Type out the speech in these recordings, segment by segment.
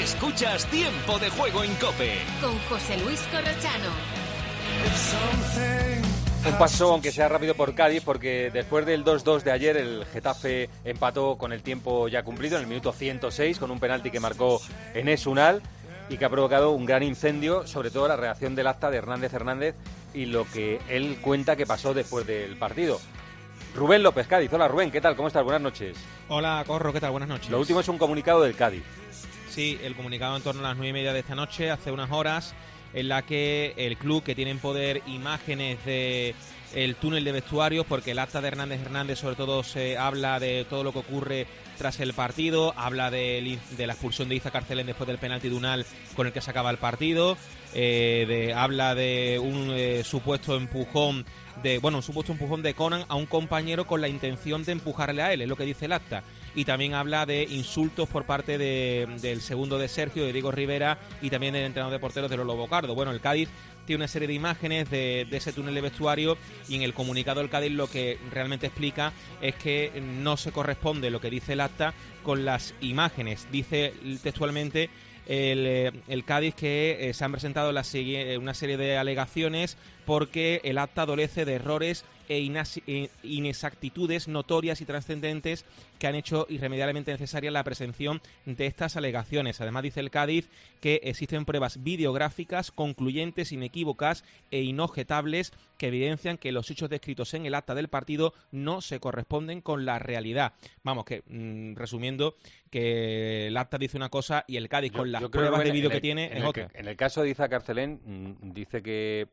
Escuchas Tiempo de Juego en Cope. Con José Luis Corrochano. Un paso, aunque sea rápido por Cádiz, porque después del 2-2 de ayer, el Getafe empató con el tiempo ya cumplido, en el minuto 106, con un penalti que marcó Enes Unal y que ha provocado un gran incendio, sobre todo la reacción del acta de Hernández Hernández y lo que él cuenta que pasó después del partido. Rubén López, Cádiz. Hola Rubén, ¿qué tal? ¿Cómo estás? Buenas noches. Hola Corro, ¿qué tal? Buenas noches. Lo último es un comunicado del Cádiz. Sí, el comunicado en torno a las nueve y media de esta noche, hace unas horas, en la que el club que tiene en poder imágenes de el túnel de vestuarios, porque el acta de Hernández Hernández sobre todo se habla de todo lo que ocurre tras el partido, habla de, de la expulsión de Iza Carcelén después del penalti de Unal con el que se acaba el partido, eh, de, habla de un eh, supuesto empujón de bueno un supuesto empujón de Conan a un compañero con la intención de empujarle a él, es lo que dice el acta y también habla de insultos por parte de, del segundo de Sergio, de Diego Rivera y también del entrenador de porteros de Lolo Bocardo. Bueno, el Cádiz tiene una serie de imágenes de, de, ese túnel de vestuario y en el comunicado del Cádiz lo que realmente explica es que no se corresponde lo que dice el acta con las imágenes. Dice textualmente el, eh, el Cádiz que eh, se han presentado la, una serie de alegaciones porque el acta adolece de errores e inexactitudes notorias y trascendentes que han hecho irremediablemente necesaria la presención de estas alegaciones. Además, dice el Cádiz que existen pruebas videográficas concluyentes, inequívocas e inobjetables que evidencian que los hechos descritos en el acta del partido no se corresponden con la realidad. Vamos, que mm, resumiendo, que el acta dice una cosa y el Cádiz con las pruebas de vídeo que tiene es otra. en el caso de Iza Carcelén, mm, dice que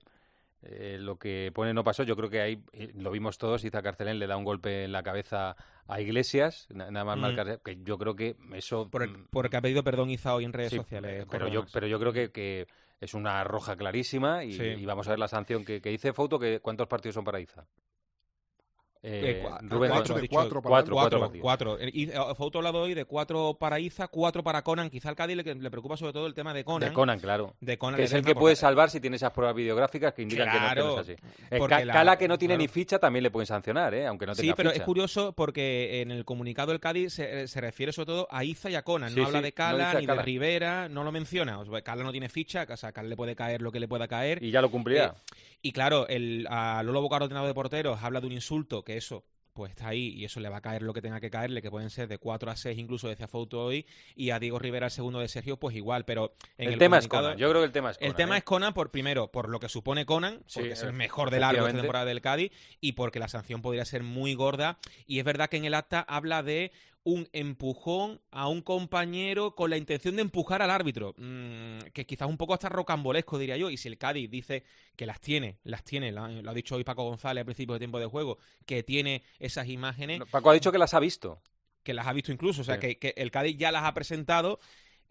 eh, lo que pone no pasó, yo creo que ahí eh, lo vimos todos, Iza Carcelén le da un golpe en la cabeza a Iglesias, nada más mm. marcar, que yo creo que eso... Por el, porque ha pedido perdón Iza hoy en redes sociales. Pero yo, pero yo creo que, que es una roja clarísima y, vamos a ver la sanción que, que dice Foto, que ¿cuántos partidos son para Iza? Eh, Rubén, cuatro, de cuatro, cuatro, cuatro, cuatro, Y, Fauto hablado hoy de cuatro para Iza, cuatro para Conan. Quizá al Cádiz le, le, preocupa sobre todo el tema de Conan. De Conan, claro. De Conan, que es el que puede salvar si tiene esas pruebas videográficas que indican que, no, es así. Cala que no tiene ni ficha también le pueden sancionar, ¿eh? aunque no tenga Sí, pero es curioso porque en el comunicado del Cádiz se, se, refiere sobre todo a Iza y a Conan. No habla de Cala ni de Rivera, no lo menciona. O sea, Cala no tiene ficha, o sea, Cala le puede caer lo que le pueda caer. Y ya lo cumplirá. Eh, y claro, el, a Lolo Bocaro, ordenado de porteros, habla de un insulto, que eso pues está ahí y eso le va a caer lo que tenga que caerle, que pueden ser de 4 a 6 incluso, decía Foto hoy, y a Diego Rivera el segundo de Sergio, pues igual, pero en el, tema es Conan, yo creo que el tema es Conan. El tema ¿eh? es Conan por primero, por lo que supone Conan, porque es el mejor de largo de temporada del Cádiz, y porque la sanción podría ser muy gorda, y es verdad que en el acta habla de un empujón a un compañero con la intención de empujar al árbitro, mm, que quizás un poco hasta rocambolesco, diría yo, y si el Cádiz dice que las tiene, las tiene, lo, ha dicho hoy Paco González al principio de tiempo de juego, que tiene esas imágenes. Paco ha dicho que las ha visto. Que las ha visto incluso, o sea, que, el Cádiz ya las ha presentado.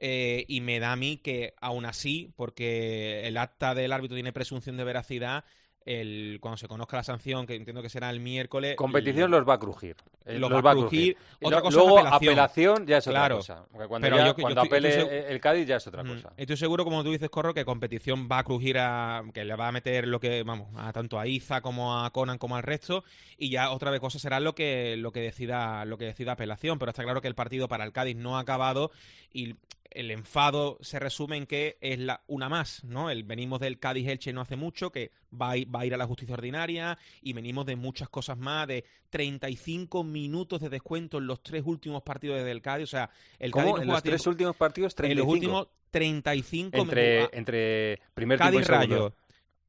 Eh, y me da a mí que aún así, porque el acta del árbitro tiene presunción de veracidad, el, cuando se conozca la sanción, que entiendo que será el miércoles. Competición los va a crujir. Eh, los, va a crujir. Otra cosa luego apelación. ya es otra cosa. Cuando, cuando apele el Cádiz ya es otra cosa. Estoy seguro, como tú dices, Corro, que competición va a crujir a. que le va a meter lo que, vamos, a tanto a Iza como a Conan como al resto. Y ya otra vez cosa será lo que, lo que decida, lo que decida apelación. Pero está claro que el partido para el Cádiz no ha acabado y el enfado se resume en que es la, una más, ¿no? El, venimos del Cádiz Elche no hace mucho, que va a, va a, ir a la justicia ordinaria, y venimos de muchas cosas más, de 35 minutos de descuento en los tres últimos partidos desde el Cádiz. O sea, el ¿Cómo? ¿En los tres últimos partidos? 35. En los últimos 35 entre, entre primer Cádiz tiempo y Rayo.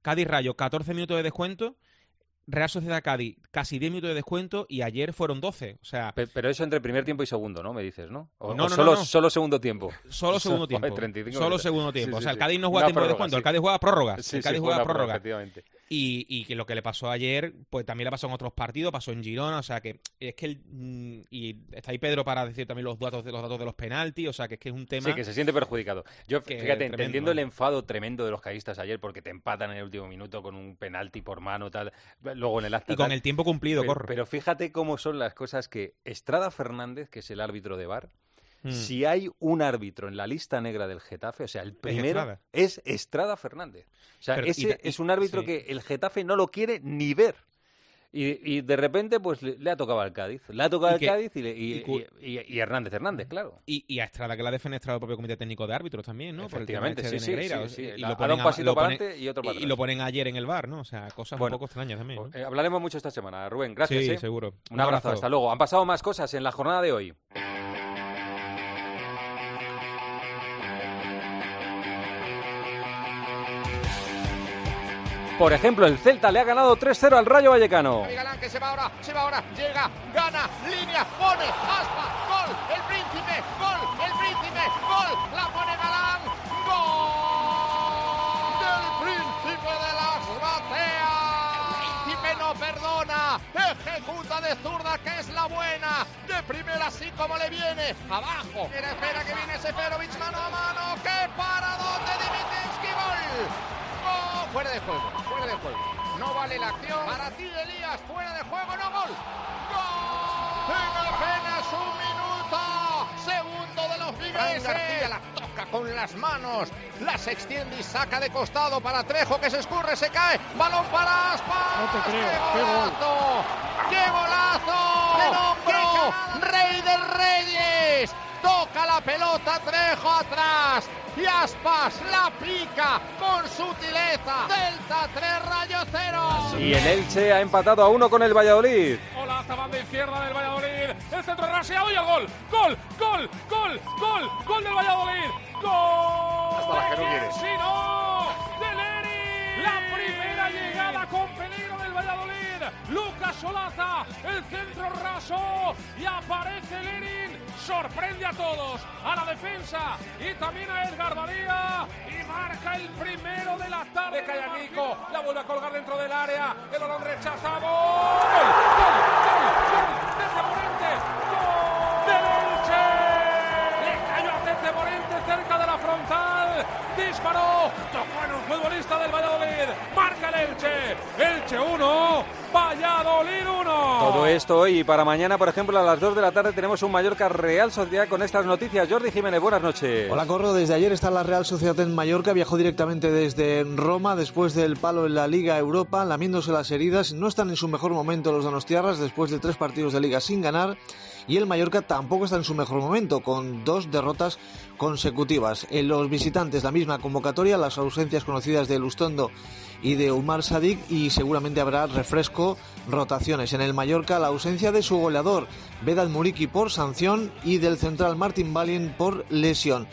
Cádiz Rayo, 14 minutos de descuento Real Sociedad Cádiz, casi 10 minutos de descuento y ayer fueron 12. O sea, pero, eso entre primer tiempo y segundo, ¿no? Me dices, ¿no? O, no, solo, solo, segundo tiempo. Solo segundo tiempo. solo segundo tiempo. o sea, el Cádiz no juega tiempo de descuento, el Cádiz juega prórroga. el Cádiz juega prórroga. Y, y, que lo que le pasó ayer, pues también le pasó en otros partidos, pasó en Girona, o sea que es que el, mm, y está ahí Pedro para decir también los datos de los datos de los penaltis, o sea que es que es un tema Sí, que se siente perjudicado. Yo fíjate, entendiendo el enfado tremendo de los caístas ayer porque te empatan en el último minuto con un penalti por mano tal, luego en el acta Y con el tiempo cumplido, pero, Pero fíjate cómo son las cosas que Estrada Fernández, que es el árbitro de VAR, hmm. si hay un árbitro en la lista negra del Getafe, o sea, el primero es Estrada, Fernández. O sea, ese es un árbitro que el Getafe no lo quiere ni ver. Y, y de repente, pues le, le ha tocado al Cádiz. Le ha tocado al que- Cádiz y, le- y- Hernández Hernández, claro. Y, a Estrada, que la ha defenestrado el propio comité técnico de árbitros también, ¿no? Por el tema Efectivamente, este sí, sí, Negreira, sí, y lo ponen un a- pasito lo para ponen- adelante y otro para y atrás. lo ponen ayer en el bar, ¿no? O sea, cosas Bueno, un poco extrañas también. ¿no? Eh, hablaremos mucho esta semana. Rubén, gracias. sí, ¿eh? seguro. Un abrazo, hasta luego. Han pasado más cosas en la jornada de hoy. Por ejemplo, el Celta le ha ganado 3-0 al Rayo Vallecano. Galán que se va ahora, se va ahora, llega, gana, línea, pone, aspa, gol, el príncipe, gol, el príncipe, gol, la pone Galán, gol del príncipe de las bateas. El príncipe no perdona, ejecuta de zurda que es la buena, de primera así como le viene, abajo. Espera, espera que viene Seferovic mano a mano, que paradón de Dimitensky, gol. Fuera de juego, fuera de juego. No vale la acción. Para ti, Elías, fuera de juego, no gol. ¡Gol! En apenas un minuto. Segundo de los vigueses. García la toca con las manos. Las extiende y saca de costado para Trejo que se escurre, se cae. Balón para Aspas. No te creo, ¡Qué qué gol! golazo! ¡Qué golazo! ¡De hombro! ¡Rey de Reyes! La pelota Trejo atrás. Y Aspas la pica con sutileza. Delta 3 Rayo 0. Y el Elche ha empatado a uno con el Valladolid. Hola, hasta banda izquierda del Valladolid. El centro raseado y el gol. Gol, gol, gol, gol, gol del Valladolid. Gol. Hasta las que no quieres. Sí, no. Lucas Solaza, el centro raso y aparece Lerin. Sorprende a todos, a la defensa y también a Edgar Badía y marca el primero de la tarde. Cae a Nico, la vuelve a colgar dentro del área, el balón rechazado. Esto hoy y para mañana, por ejemplo, a las 2 de la tarde tenemos un Mallorca Real Sociedad con estas noticias. Jordi Jiménez, buenas noches. Hola Corro, desde ayer está la Real Sociedad en Mallorca, viajó directamente desde Roma después del palo en la Liga Europa, lamiéndose las heridas, no están en su mejor momento los donostiarras después de tres partidos de liga sin ganar y el Mallorca tampoco está en su mejor momento con dos derrotas consecutivas. En los visitantes la misma convocatoria, las ausencias conocidas de Lustondo y de Umar Sadik y seguramente habrá refresco, rotaciones. En el Mallorca la ausencia de su goleador Vedat Muriki por sanción y del central Martin Balien por lesión.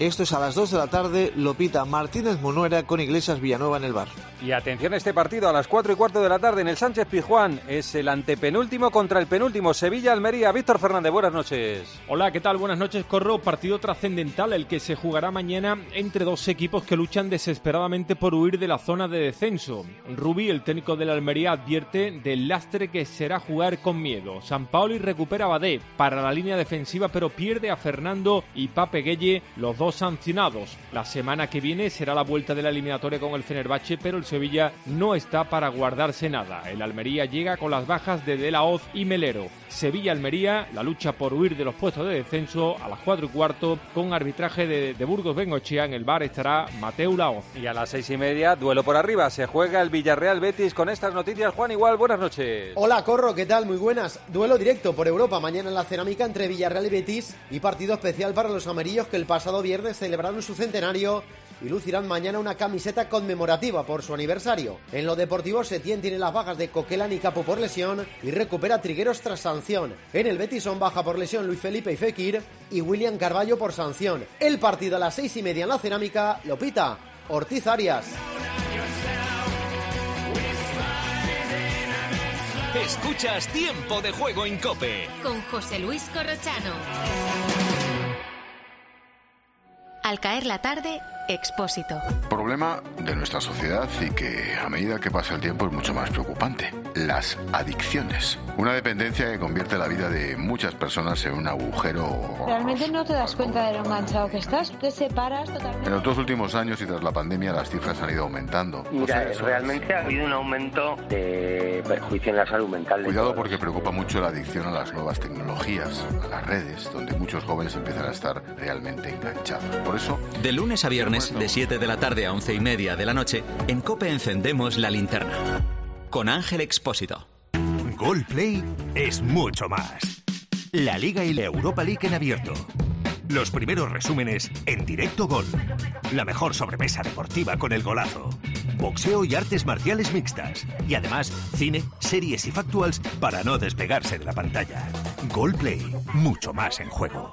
Esto es a las 2 de la tarde, Lopita Martínez Munuera con Iglesias Villanueva en el bar. Y atención a este partido a las 4 y cuarto de la tarde en el Sánchez Pizjuán. Es el antepenúltimo contra el penúltimo Sevilla-Almería. Víctor Fernández, buenas noches. Hola, ¿qué tal? Buenas noches, Corro. Partido trascendental el que se jugará mañana entre dos equipos que luchan desesperadamente por huir de la zona de descenso. Rubí, el técnico de la Almería, advierte del lastre que será jugar con miedo. San Paoli recupera a Badé para la línea defensiva, pero pierde a Fernando y Pape Gueye, los dos sancionados. La semana que viene será la vuelta de la eliminatoria con el Fenerbahce, pero el Sevilla no está para guardarse nada. El Almería llega con las bajas de De La Hoz y Melero. Sevilla-Almería, la lucha por huir de los puestos de descenso a las 4 y cuarto con arbitraje de, de Burgos Bengochea. En el bar estará Mateu Laoz. Y a las seis y media, duelo por arriba. Se juega el Villarreal Betis con estas noticias. Juan Igual, buenas noches. Hola Corro, ¿qué tal? Muy buenas. Duelo directo por Europa mañana en la cerámica entre Villarreal y Betis y partido especial para los amarillos que el pasado viernes celebraron su centenario y lucirán mañana una camiseta conmemorativa por su aniversario. En lo deportivo, Setién tiene las bajas de Coquelin y Capo por lesión y recupera Trigueros tras sanción. En el Betis son baja por lesión Luis Felipe y Fekir y William Carballo por sanción. El partido a las seis y media en la cerámica lo pita Ortiz Arias. Escuchas Tiempo de Juego en Cope. Con José Luis Corrochano. Al caer la tarde, Expósito. Problema de nuestra sociedad y que a medida que pasa el tiempo es mucho más preocupante. Las adicciones. Una dependencia que convierte la vida de muchas personas en un agujero. Realmente no te das cuenta de lo enganchado que estás, te separas totalmente. En los dos últimos años y tras la pandemia las cifras han ido aumentando. Mira, O sea, eso- realmente ha habido un aumento de perjuicio en la salud mental. de Cuidado porque preocupa mucho la adicción a las nuevas tecnologías, a las redes, donde muchos jóvenes empiezan a estar realmente enganchados. Por eso, De lunes a viernes, de 7 de la tarde a 11 y media de la noche, en Cope encendemos la linterna. Con Ángel Expósito. Gol Play es mucho más. La Liga y la Europa League en abierto. Los primeros resúmenes en directo gol. La mejor sobremesa deportiva con el golazo. Boxeo y artes marciales mixtas. Y además, cine, series y factuals para no despegarse de la pantalla. Gol Play, mucho más en juego.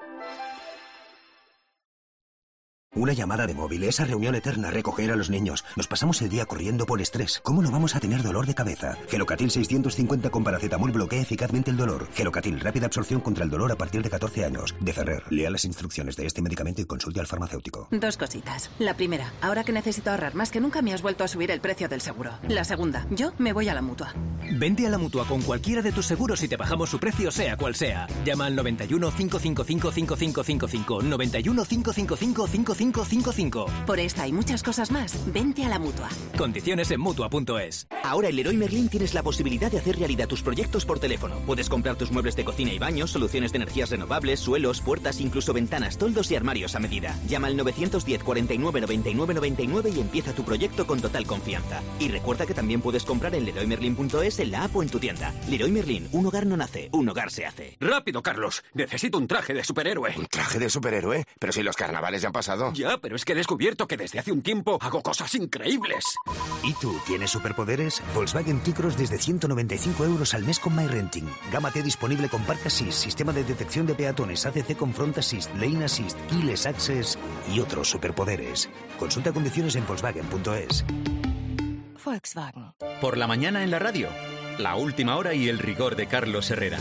Una llamada de móvil, esa reunión eterna, recoger a los niños. Nos pasamos el día corriendo por estrés. ¿Cómo no vamos a tener dolor de cabeza? Gelocatil 650 con paracetamol bloquea eficazmente el dolor. Gelocatil, rápida absorción contra el dolor a partir de 14 años. De Ferrer, lea las instrucciones de este medicamento y consulte al farmacéutico. Dos cositas. La primera, ahora que necesito ahorrar más que nunca me has vuelto a subir el precio del seguro. La segunda, yo me voy a la mutua. Vente a la mutua con cualquiera de tus seguros y te bajamos su precio, sea cual sea. Llama al 91 555 5555. 91 555 5555. Por esta y muchas cosas más, vente a la mutua. Condiciones en mutua.es. Ahora en Leroy Merlin tienes la posibilidad de hacer realidad tus proyectos por teléfono. Puedes comprar tus muebles de cocina y baños, soluciones de energías renovables, suelos, puertas, incluso ventanas, toldos y armarios a medida. Llama al 910 49 99 99 y empieza tu proyecto con total confianza. Y recuerda que también puedes comprar en leroymerlin.es en la app o en tu tienda. Leroy Merlin, un hogar no nace, un hogar se hace. Rápido, Carlos. Necesito un traje de superhéroe. ¿Un traje de superhéroe? Pero si los carnavales ya han pasado. Ya, pero es que he descubierto que desde hace un tiempo hago cosas increíbles. ¿Y tú tienes superpoderes? Volkswagen T-Cross desde 195 euros al mes con MyRenting. Gama T disponible con Park Assist, sistema de detección de peatones, ACC con Front Assist, Lane Assist, Keyless Access y otros superpoderes. Consulta condiciones en Volkswagen.es. Volkswagen. Por la mañana en la radio. La última hora y el rigor de Carlos Herrera.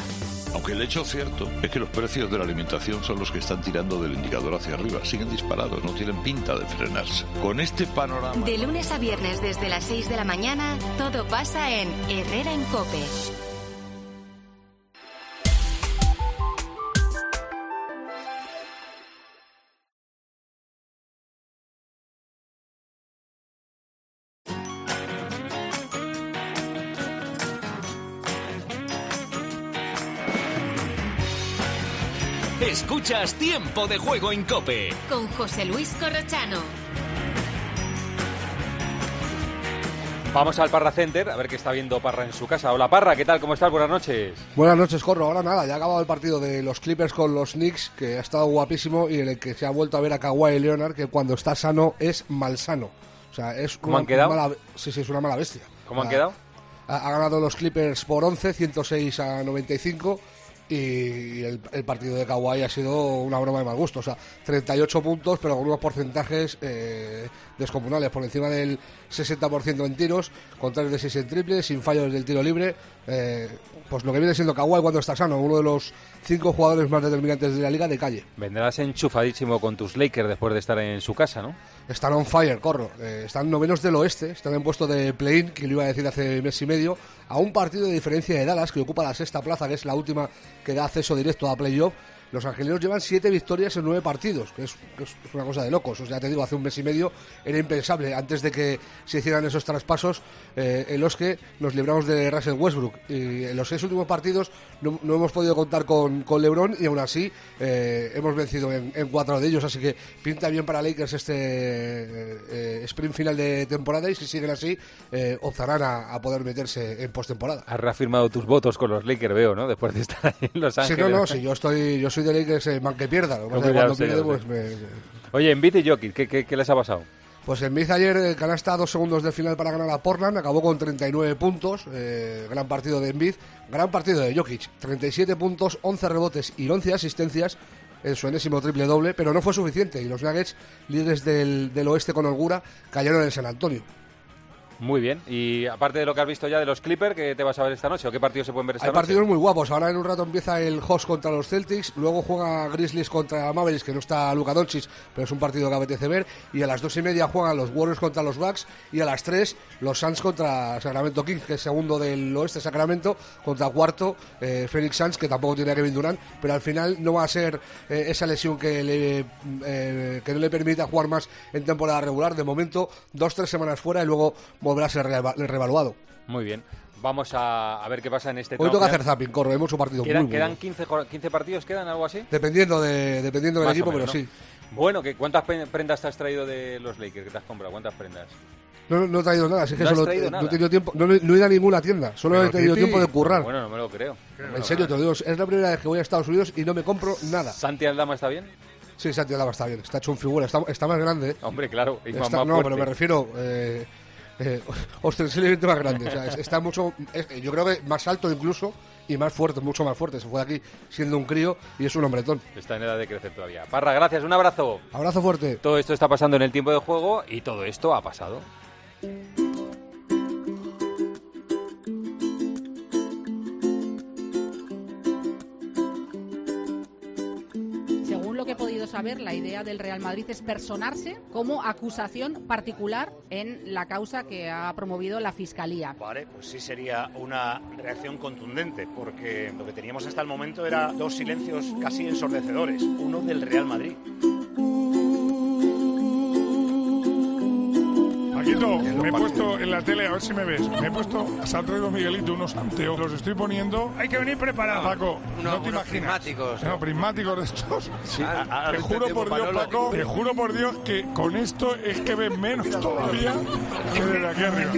Aunque el hecho cierto es que los precios de la alimentación son los que están tirando del indicador hacia arriba. Siguen disparados, no tienen pinta de frenarse. Con este panorama... De lunes a viernes desde las 6 de la mañana, todo pasa en Herrera en Cope. Escuchas Tiempo de Juego en Cope. Con José Luis Corrochano. Vamos al Parra Center a ver qué está viendo Parra en su casa. Hola Parra, ¿qué tal? ¿Cómo estás? Buenas noches. Buenas noches, Corro. Ahora nada, ya ha acabado el partido de los Clippers con los Knicks, que ha estado guapísimo y en el que se ha vuelto a ver a Kawhi Leonard, que cuando está sano es malsano. O sea, es ¿Cómo una han quedado? mala- sí, sí, es una mala bestia. ¿Cómo han Ha- quedado? Ha, ha ganado los Clippers por 11, 106 a 95. Y el, el partido de Kawhi ha sido una broma de mal gusto. O sea, 38 puntos, pero con unos porcentajes eh, descomunales. Por encima del 60% en tiros, con 3 de 6 en triple, sin fallos del tiro libre. Eh, pues lo que viene siendo Kawhi cuando está sano, uno de los cinco jugadores más determinantes de la liga de calle. Vendrás enchufadísimo con tus Lakers después de estar en su casa, ¿no? Están on fire, corro. Eh, están novenos del oeste, están en puesto de play-in, que lo iba a decir hace mes y medio, a un partido de diferencia de Dallas, que ocupa la sexta plaza, que es la última que da acceso directo a playoff. Los angelinos llevan siete victorias en nueve partidos, que es, que es una cosa de locos. O sea, ya te digo, hace un mes y medio era impensable, antes de que se hicieran esos traspasos, eh, en los que nos libramos de Russell Westbrook. Y en los seis últimos partidos no, no hemos podido contar con, con LeBron y aún así eh, hemos vencido en, en cuatro de ellos. Así que pinta bien para Lakers este eh, sprint final de temporada y si siguen así, eh, optarán a, a poder meterse en postemporada. Has reafirmado tus votos con los Lakers, veo, ¿no? Después de estar en Los Sí, Ángeles. no, no, si yo estoy, yo soy de Lakers, eh, man que pierda. Lo que pasa es que cuando pierde, pues me, Oye, Embiid y Jokic, ¿qué, qué, qué les ha pasado? Pues en Biz ayer eh, canasta a dos segundos del final para ganar a Portland, acabó con 39 puntos, eh, gran partido de Embiid, gran partido de Jokic, 37 puntos, 11 rebotes y 11 asistencias en su enésimo triple doble, pero no fue suficiente y los Nuggets, líderes del, del oeste con holgura, cayeron en San Antonio. Muy bien. Y aparte de lo que has visto ya de los Clippers, ¿qué te vas a ver esta noche? ¿O qué partidos se pueden ver esta Hay noche? partidos muy guapos. Ahora en un rato empieza el Hawks contra los Celtics. Luego juega Grizzlies contra Mavericks, que no está Luka Doncic, pero es un partido que apetece ver. Y a las dos y media juegan los Warriors contra los Bucks. Y a las tres los Suns contra Sacramento Kings, que es segundo del oeste Sacramento, contra cuarto eh, Phoenix Suns, que tampoco tiene a Kevin Durant. Pero al final no va a ser eh, esa lesión que, le, eh, que no le permita jugar más en temporada regular. De momento, dos tres semanas fuera y luego volverá a ser revaluado. Muy bien. Vamos a, a ver qué pasa en este Hoy toca final. hacer zapping, corro, hemos un partido ¿Quedan, muy quedan bueno. 15, jo- 15 partidos? ¿Quedan algo así? Dependiendo, de, dependiendo del Más equipo, menos, pero ¿no? sí. Bueno, ¿qué, ¿cuántas prendas te has traído de los Lakers que te has comprado? ¿Cuántas prendas? No, no he traído nada, así que ¿No solo no he tenido tiempo, no, no he ido a ninguna tienda, solo Pero, he tenido Titi. tiempo de currar. Bueno, no me lo creo. en serio, te lo digo, es la primera vez que voy a Estados Unidos y no me compro nada. ¿Santi Aldama está bien? Sí, Santi Aldama está bien, está hecho un figura, está, está más grande. Hombre, claro, y más- Está- más no, fuerte. pero me refiero eh, eh, ostensiblemente más grande. o sea, es- está mucho, es- yo creo que más alto incluso y más fuerte, mucho más fuerte. Se fue de aquí siendo un crío y es un hombretón. Está en edad de crecer todavía. Parra, gracias, un abrazo. Abrazo fuerte. Todo esto está pasando en el tiempo de juego y todo esto ha pasado. He podido saber, la idea del Real Madrid es personarse como acusación particular en la causa que ha promovido la Fiscalía. Vale, pues sí sería una reacción contundente, porque lo que teníamos hasta el momento era dos silencios casi ensordecedores. Uno del Real Madrid. Me he puesto en la tele, a ver si me ves. Me he puesto, se ha traído Miguelito unos anteojos. Los estoy poniendo. Hay que venir preparado, Paco. no te imaginas. prismáticos. No, prismáticos de estos. Sí. Te juro por Dios, Manolo. Paco, te juro por Dios que con esto es que ves menos todavía que desde aquí arriba.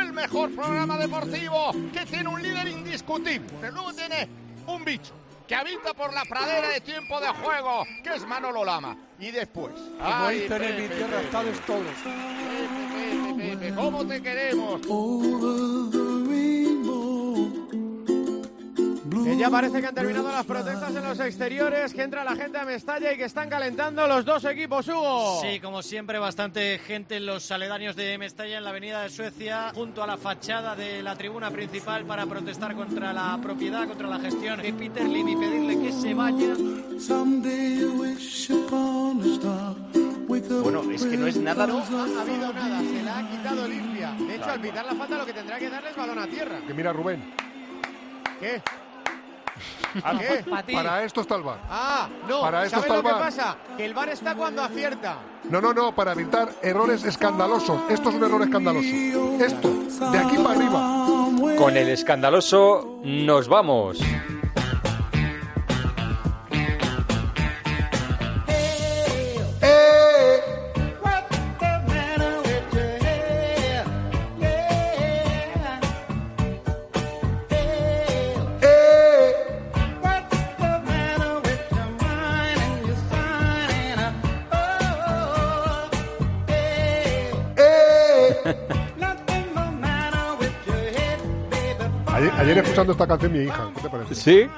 El mejor programa deportivo que tiene un líder indiscutible. Pero luego tiene un bicho que habita por la pradera de tiempo de juego, que es Manolo Lama. Y después. Dicen en mi tierra, todos. Pepe, Pepe, ¿Cómo te queremos? Que ya parece que han terminado las protestas en los exteriores, que entra la gente a Mestalla y que están calentando los dos equipos, Hugo. Sí, como siempre, bastante gente en los aledaños de Mestalla, en la avenida de Suecia, junto a la fachada de la tribuna principal para protestar contra la propiedad, contra la gestión de Peter Lim y pedirle que se vaya. Bueno, es que no es nada. No ha habido nada, se la ha quitado limpia. De hecho, al pitar la falta lo que tendrá que darle es balón a tierra. Que mira Rubén. ¿Qué? ¿Qué? Pa' ti. Para esto está el bar. Ah, no, Para esto ¿sabes está lo el que VAR. pasa? Que el bar está cuando acierta. No, no, no, para evitar errores escandalosos. Esto es un error escandaloso. Esto, de aquí para arriba. Con el escandaloso nos vamos. Ayer, ayer escuchando esta canción mi hija, ¿qué te parece? ¿Sí?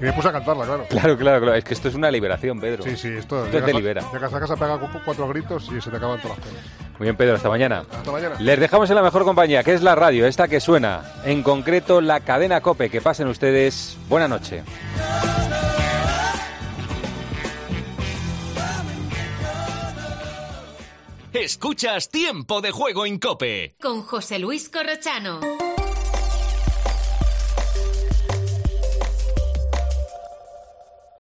Y me puse a cantarla, claro. Claro, claro, claro. Es que esto es una liberación, Pedro. Sí, sí, esto, Esto te llegas a- libera. Llegas a casa, pega cu- cuatro gritos y se te acaban todas las penas. Muy bien, Pedro, hasta mañana. Hasta mañana. Les dejamos en la mejor compañía, que es la radio, esta que suena. En concreto, la cadena Cope. Que pasen ustedes. Buena noche. Escuchas Tiempo de Juego en Cope. Con José Luis Corrochano.